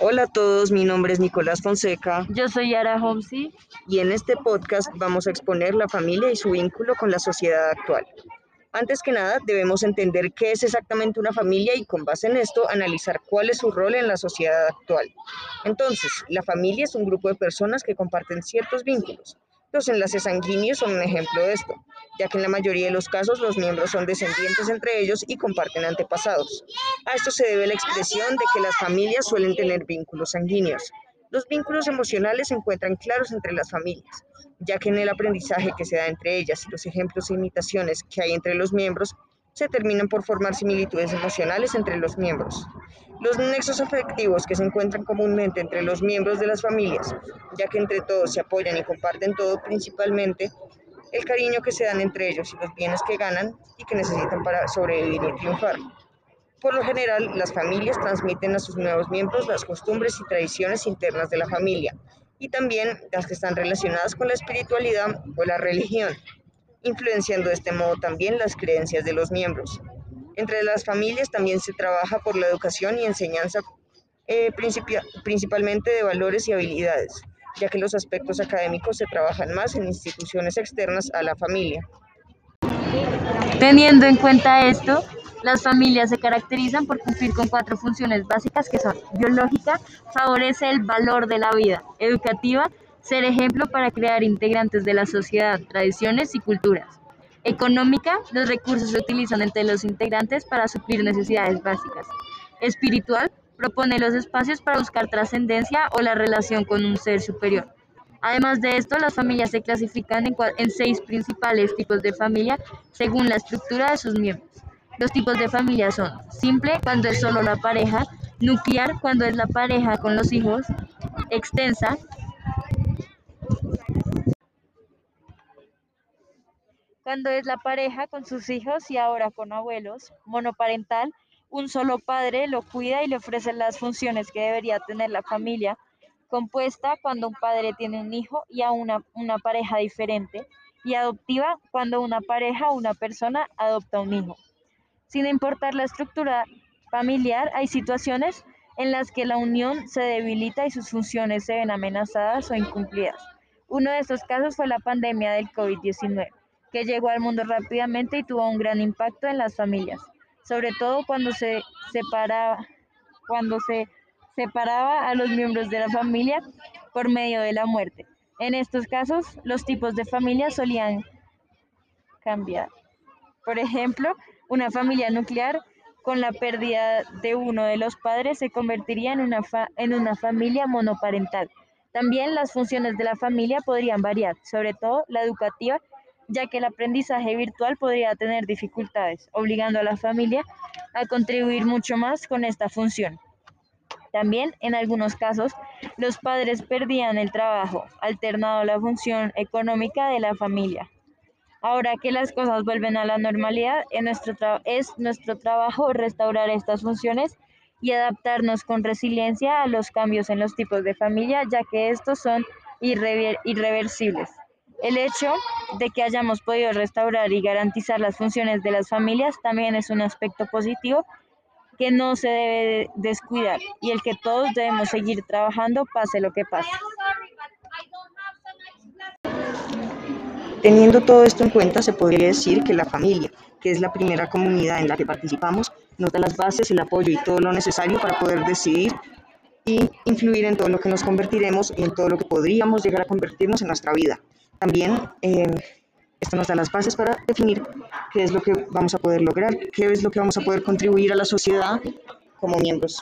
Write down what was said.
Hola a todos, mi nombre es Nicolás Fonseca Yo soy Yara Homsi. y en este podcast vamos a exponer la familia y su vínculo con la sociedad actual. Antes que nada, debemos entender qué es exactamente una familia y con base en esto analizar cuál es su rol en la sociedad actual. Entonces, la familia es un grupo de personas que comparten ciertos vínculos. Los enlaces sanguíneos son un ejemplo de esto, ya que en la mayoría de los casos los miembros son descendientes entre ellos y comparten antepasados. A esto se debe la expresión de que las familias suelen tener vínculos sanguíneos. Los vínculos emocionales se encuentran claros entre las familias, ya que en el aprendizaje que se da entre ellas y los ejemplos e imitaciones que hay entre los miembros, se terminan por formar similitudes emocionales entre los miembros. Los nexos afectivos que se encuentran comúnmente entre los miembros de las familias, ya que entre todos se apoyan y comparten todo, principalmente el cariño que se dan entre ellos y los bienes que ganan y que necesitan para sobrevivir y triunfar. Por lo general, las familias transmiten a sus nuevos miembros las costumbres y tradiciones internas de la familia y también las que están relacionadas con la espiritualidad o la religión, influenciando de este modo también las creencias de los miembros. Entre las familias también se trabaja por la educación y enseñanza eh, principalmente de valores y habilidades, ya que los aspectos académicos se trabajan más en instituciones externas a la familia. Teniendo en cuenta esto, las familias se caracterizan por cumplir con cuatro funciones básicas que son biológica, favorece el valor de la vida, educativa, ser ejemplo para crear integrantes de la sociedad, tradiciones y culturas. Económica, los recursos se utilizan entre los integrantes para suplir necesidades básicas. Espiritual, propone los espacios para buscar trascendencia o la relación con un ser superior. Además de esto, las familias se clasifican en, en seis principales tipos de familia según la estructura de sus miembros. Los tipos de familia son simple cuando es solo la pareja, nuclear cuando es la pareja con los hijos, extensa cuando es la pareja con sus hijos y ahora con abuelos, monoparental, un solo padre lo cuida y le ofrece las funciones que debería tener la familia, compuesta cuando un padre tiene un hijo y a una, una pareja diferente, y adoptiva cuando una pareja o una persona adopta un hijo. Sin importar la estructura familiar, hay situaciones en las que la unión se debilita y sus funciones se ven amenazadas o incumplidas. Uno de estos casos fue la pandemia del COVID-19, que llegó al mundo rápidamente y tuvo un gran impacto en las familias, sobre todo cuando se separa, cuando se separaba a los miembros de la familia por medio de la muerte. En estos casos, los tipos de familia solían cambiar. Por ejemplo, una familia nuclear con la pérdida de uno de los padres se convertiría en una, en una familia monoparental. También las funciones de la familia podrían variar, sobre todo la educativa, ya que el aprendizaje virtual podría tener dificultades, obligando a la familia a contribuir mucho más con esta función. También, en algunos casos, los padres perdían el trabajo, alternado la función económica de la familia. Ahora que las cosas vuelven a la normalidad, es nuestro trabajo restaurar estas funciones y adaptarnos con resiliencia a los cambios en los tipos de familia, ya que estos son irrever- irreversibles. El hecho de que hayamos podido restaurar y garantizar las funciones de las familias también es un aspecto positivo que no se debe de- descuidar y el que todos debemos seguir trabajando pase lo que pase. Teniendo todo esto en cuenta, se podría decir que la familia, que es la primera comunidad en la que participamos, nos da las bases, el apoyo y todo lo necesario para poder decidir y influir en todo lo que nos convertiremos y en todo lo que podríamos llegar a convertirnos en nuestra vida. También eh, esto nos da las bases para definir qué es lo que vamos a poder lograr, qué es lo que vamos a poder contribuir a la sociedad como miembros.